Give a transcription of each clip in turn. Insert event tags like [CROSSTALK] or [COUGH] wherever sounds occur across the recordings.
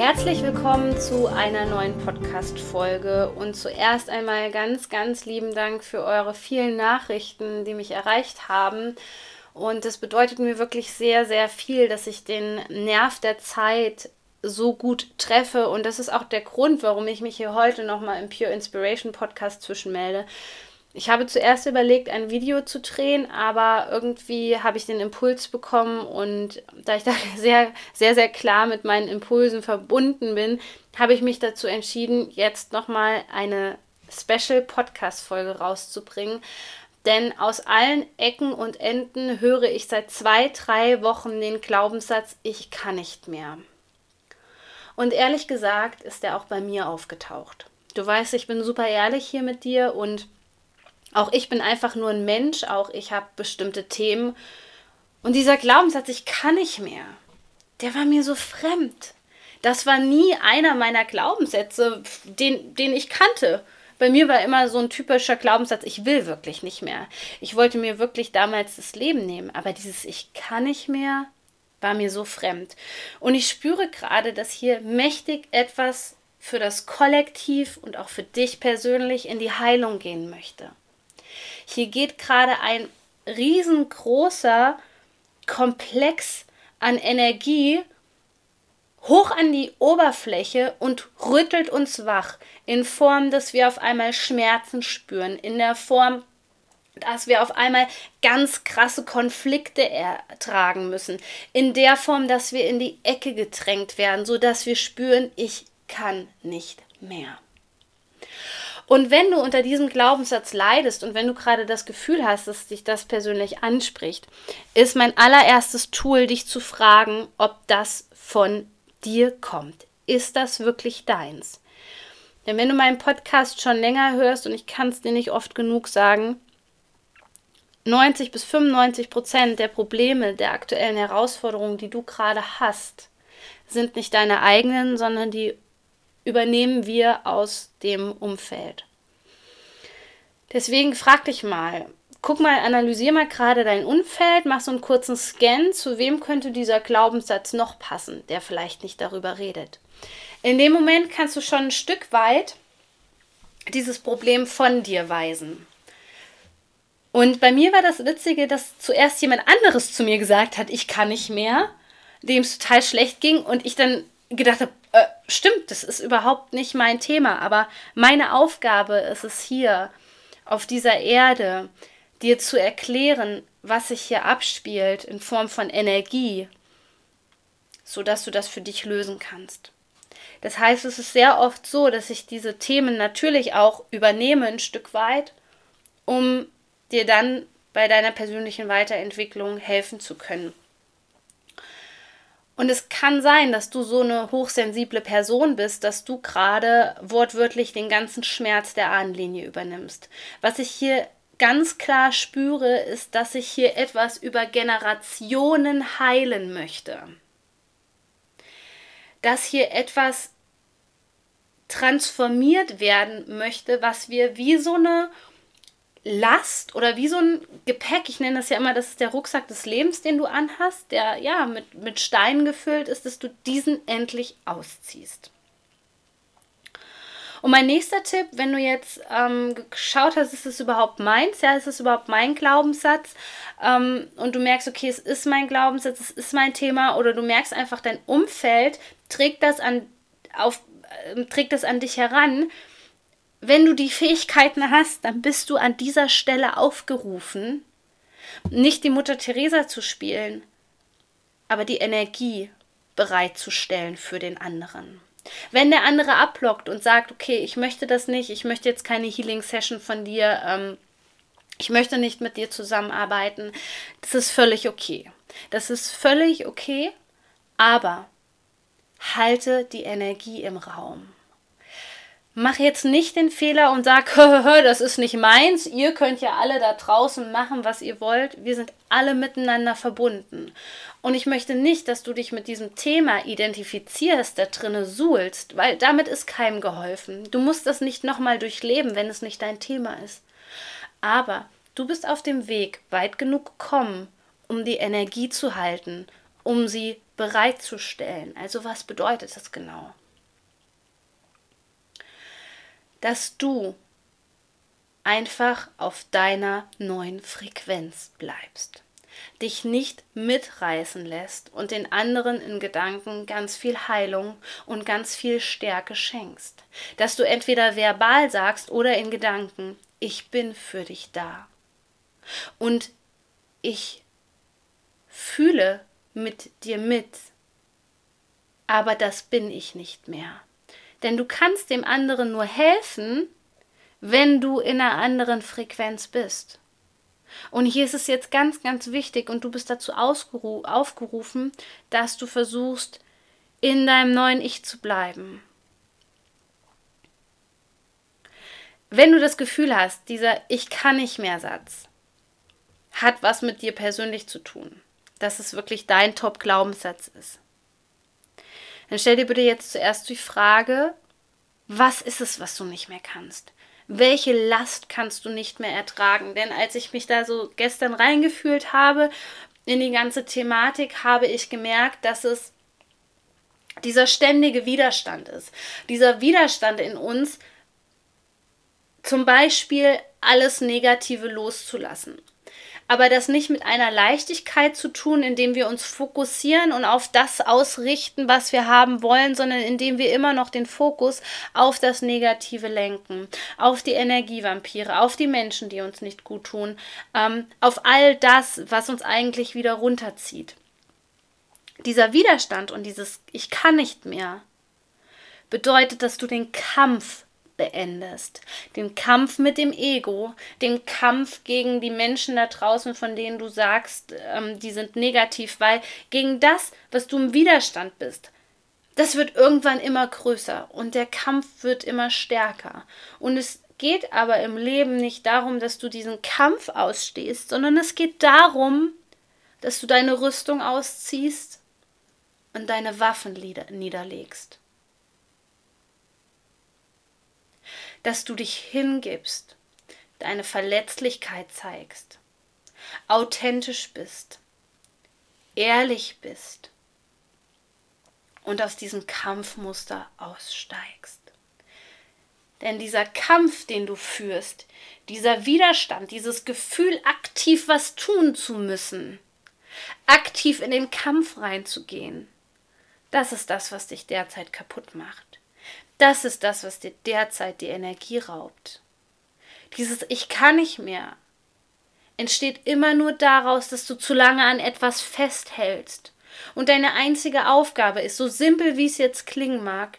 Herzlich willkommen zu einer neuen Podcast-Folge und zuerst einmal ganz, ganz lieben Dank für eure vielen Nachrichten, die mich erreicht haben. Und es bedeutet mir wirklich sehr, sehr viel, dass ich den Nerv der Zeit so gut treffe. Und das ist auch der Grund, warum ich mich hier heute nochmal im Pure Inspiration Podcast zwischenmelde. Ich habe zuerst überlegt, ein Video zu drehen, aber irgendwie habe ich den Impuls bekommen und da ich da [LAUGHS] sehr, sehr, sehr klar mit meinen Impulsen verbunden bin, habe ich mich dazu entschieden, jetzt nochmal eine Special Podcast-Folge rauszubringen. Denn aus allen Ecken und Enden höre ich seit zwei, drei Wochen den Glaubenssatz, ich kann nicht mehr. Und ehrlich gesagt ist er auch bei mir aufgetaucht. Du weißt, ich bin super ehrlich hier mit dir und auch ich bin einfach nur ein Mensch, auch ich habe bestimmte Themen. Und dieser Glaubenssatz, ich kann nicht mehr, der war mir so fremd. Das war nie einer meiner Glaubenssätze, den, den ich kannte. Bei mir war immer so ein typischer Glaubenssatz, ich will wirklich nicht mehr. Ich wollte mir wirklich damals das Leben nehmen, aber dieses Ich kann nicht mehr war mir so fremd. Und ich spüre gerade, dass hier mächtig etwas für das Kollektiv und auch für dich persönlich in die Heilung gehen möchte. Hier geht gerade ein riesengroßer Komplex an Energie hoch an die Oberfläche und rüttelt uns wach in Form, dass wir auf einmal Schmerzen spüren, in der Form, dass wir auf einmal ganz krasse Konflikte ertragen müssen, in der Form, dass wir in die Ecke gedrängt werden, so dass wir spüren, ich kann nicht mehr. Und wenn du unter diesem Glaubenssatz leidest und wenn du gerade das Gefühl hast, dass dich das persönlich anspricht, ist mein allererstes Tool, dich zu fragen, ob das von dir kommt. Ist das wirklich deins? Denn wenn du meinen Podcast schon länger hörst, und ich kann es dir nicht oft genug sagen, 90 bis 95 Prozent der Probleme, der aktuellen Herausforderungen, die du gerade hast, sind nicht deine eigenen, sondern die übernehmen wir aus dem Umfeld. Deswegen frag dich mal, guck mal, analysier mal gerade dein Umfeld, mach so einen kurzen Scan, zu wem könnte dieser Glaubenssatz noch passen, der vielleicht nicht darüber redet. In dem Moment kannst du schon ein Stück weit dieses Problem von dir weisen. Und bei mir war das Witzige, dass zuerst jemand anderes zu mir gesagt hat, ich kann nicht mehr, dem es total schlecht ging und ich dann gedacht habe, äh, stimmt, das ist überhaupt nicht mein Thema, aber meine Aufgabe ist es hier, auf dieser Erde, dir zu erklären, was sich hier abspielt in Form von Energie, sodass du das für dich lösen kannst. Das heißt, es ist sehr oft so, dass ich diese Themen natürlich auch übernehme ein Stück weit, um dir dann bei deiner persönlichen Weiterentwicklung helfen zu können. Und es kann sein, dass du so eine hochsensible Person bist, dass du gerade wortwörtlich den ganzen Schmerz der Ahnenlinie übernimmst. Was ich hier ganz klar spüre, ist, dass ich hier etwas über Generationen heilen möchte. Dass hier etwas transformiert werden möchte, was wir wie so eine Last oder wie so ein Gepäck, ich nenne das ja immer, das ist der Rucksack des Lebens, den du anhast, der ja mit, mit Steinen gefüllt ist, dass du diesen endlich ausziehst. Und mein nächster Tipp, wenn du jetzt ähm, geschaut hast, ist es überhaupt meins, ja, ist es überhaupt mein Glaubenssatz ähm, und du merkst, okay, es ist mein Glaubenssatz, es ist mein Thema oder du merkst einfach, dein Umfeld trägt das an, auf, äh, trägt das an dich heran, wenn du die Fähigkeiten hast, dann bist du an dieser Stelle aufgerufen, nicht die Mutter Teresa zu spielen, aber die Energie bereitzustellen für den anderen. Wenn der andere abblockt und sagt, okay, ich möchte das nicht, ich möchte jetzt keine Healing Session von dir, ähm, ich möchte nicht mit dir zusammenarbeiten, das ist völlig okay. Das ist völlig okay, aber halte die Energie im Raum. Mach jetzt nicht den Fehler und sag, [LAUGHS] das ist nicht meins, ihr könnt ja alle da draußen machen, was ihr wollt. Wir sind alle miteinander verbunden. Und ich möchte nicht, dass du dich mit diesem Thema identifizierst, da drinne suhlst, weil damit ist keinem geholfen. Du musst das nicht nochmal durchleben, wenn es nicht dein Thema ist. Aber du bist auf dem Weg weit genug gekommen, um die Energie zu halten, um sie bereitzustellen. Also was bedeutet das genau? Dass du einfach auf deiner neuen Frequenz bleibst dich nicht mitreißen lässt und den anderen in Gedanken ganz viel Heilung und ganz viel Stärke schenkst. Dass du entweder verbal sagst oder in Gedanken, ich bin für dich da. Und ich fühle mit dir mit, aber das bin ich nicht mehr. Denn du kannst dem anderen nur helfen, wenn du in einer anderen Frequenz bist. Und hier ist es jetzt ganz, ganz wichtig und du bist dazu aufgerufen, dass du versuchst, in deinem neuen Ich zu bleiben. Wenn du das Gefühl hast, dieser Ich kann nicht mehr Satz hat was mit dir persönlich zu tun, dass es wirklich dein Top-Glaubenssatz ist, dann stell dir bitte jetzt zuerst die Frage, was ist es, was du nicht mehr kannst? welche Last kannst du nicht mehr ertragen? Denn als ich mich da so gestern reingefühlt habe in die ganze Thematik, habe ich gemerkt, dass es dieser ständige Widerstand ist. Dieser Widerstand in uns, zum Beispiel alles Negative loszulassen aber das nicht mit einer Leichtigkeit zu tun, indem wir uns fokussieren und auf das ausrichten, was wir haben wollen, sondern indem wir immer noch den Fokus auf das Negative lenken, auf die Energievampire, auf die Menschen, die uns nicht gut tun, ähm, auf all das, was uns eigentlich wieder runterzieht. Dieser Widerstand und dieses Ich kann nicht mehr bedeutet, dass du den Kampf beendest. Den Kampf mit dem Ego, den Kampf gegen die Menschen da draußen, von denen du sagst, ähm, die sind negativ, weil gegen das, was du im Widerstand bist, das wird irgendwann immer größer und der Kampf wird immer stärker. Und es geht aber im Leben nicht darum, dass du diesen Kampf ausstehst, sondern es geht darum, dass du deine Rüstung ausziehst und deine Waffen niederlegst. Dass du dich hingibst, deine Verletzlichkeit zeigst, authentisch bist, ehrlich bist und aus diesem Kampfmuster aussteigst. Denn dieser Kampf, den du führst, dieser Widerstand, dieses Gefühl, aktiv was tun zu müssen, aktiv in den Kampf reinzugehen, das ist das, was dich derzeit kaputt macht. Das ist das, was dir derzeit die Energie raubt. Dieses Ich kann nicht mehr entsteht immer nur daraus, dass du zu lange an etwas festhältst. Und deine einzige Aufgabe ist, so simpel wie es jetzt klingen mag,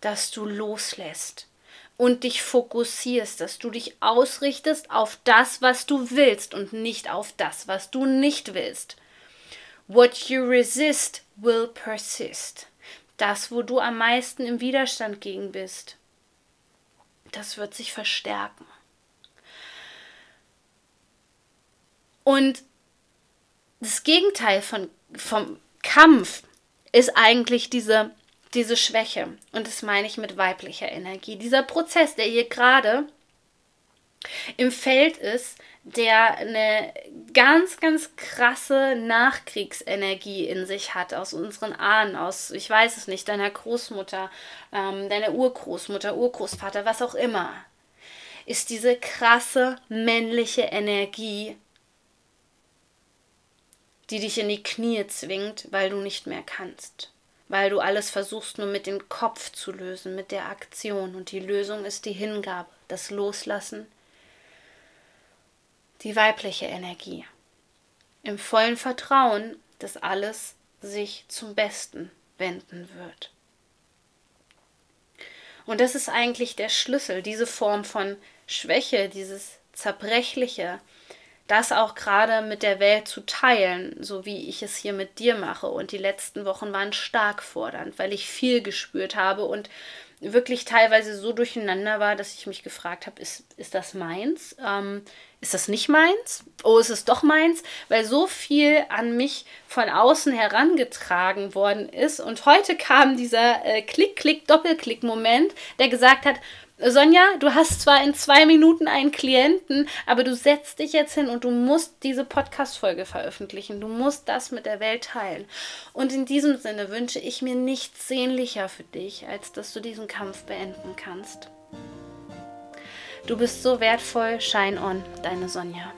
dass du loslässt und dich fokussierst, dass du dich ausrichtest auf das, was du willst und nicht auf das, was du nicht willst. What you resist will persist das, wo du am meisten im Widerstand gegen bist, das wird sich verstärken. Und das Gegenteil von, vom Kampf ist eigentlich diese, diese Schwäche. Und das meine ich mit weiblicher Energie. Dieser Prozess, der hier gerade im Feld ist, der eine ganz, ganz krasse Nachkriegsenergie in sich hat, aus unseren Ahnen, aus, ich weiß es nicht, deiner Großmutter, ähm, deiner Urgroßmutter, Urgroßvater, was auch immer, ist diese krasse männliche Energie, die dich in die Knie zwingt, weil du nicht mehr kannst, weil du alles versuchst nur mit dem Kopf zu lösen, mit der Aktion. Und die Lösung ist die Hingabe, das Loslassen, die weibliche Energie. Im vollen Vertrauen, dass alles sich zum Besten wenden wird. Und das ist eigentlich der Schlüssel, diese Form von Schwäche, dieses Zerbrechliche, das auch gerade mit der Welt zu teilen, so wie ich es hier mit dir mache. Und die letzten Wochen waren stark fordernd, weil ich viel gespürt habe und wirklich teilweise so durcheinander war, dass ich mich gefragt habe, ist, ist das meins? Ähm, ist das nicht meins? Oh, ist es doch meins? Weil so viel an mich von außen herangetragen worden ist. Und heute kam dieser äh, Klick-Klick-Doppelklick-Moment, der gesagt hat, Sonja, du hast zwar in zwei Minuten einen Klienten, aber du setzt dich jetzt hin und du musst diese Podcast-Folge veröffentlichen. Du musst das mit der Welt teilen. Und in diesem Sinne wünsche ich mir nichts sehnlicher für dich, als dass du diesen Kampf beenden kannst. Du bist so wertvoll. Shine on, deine Sonja.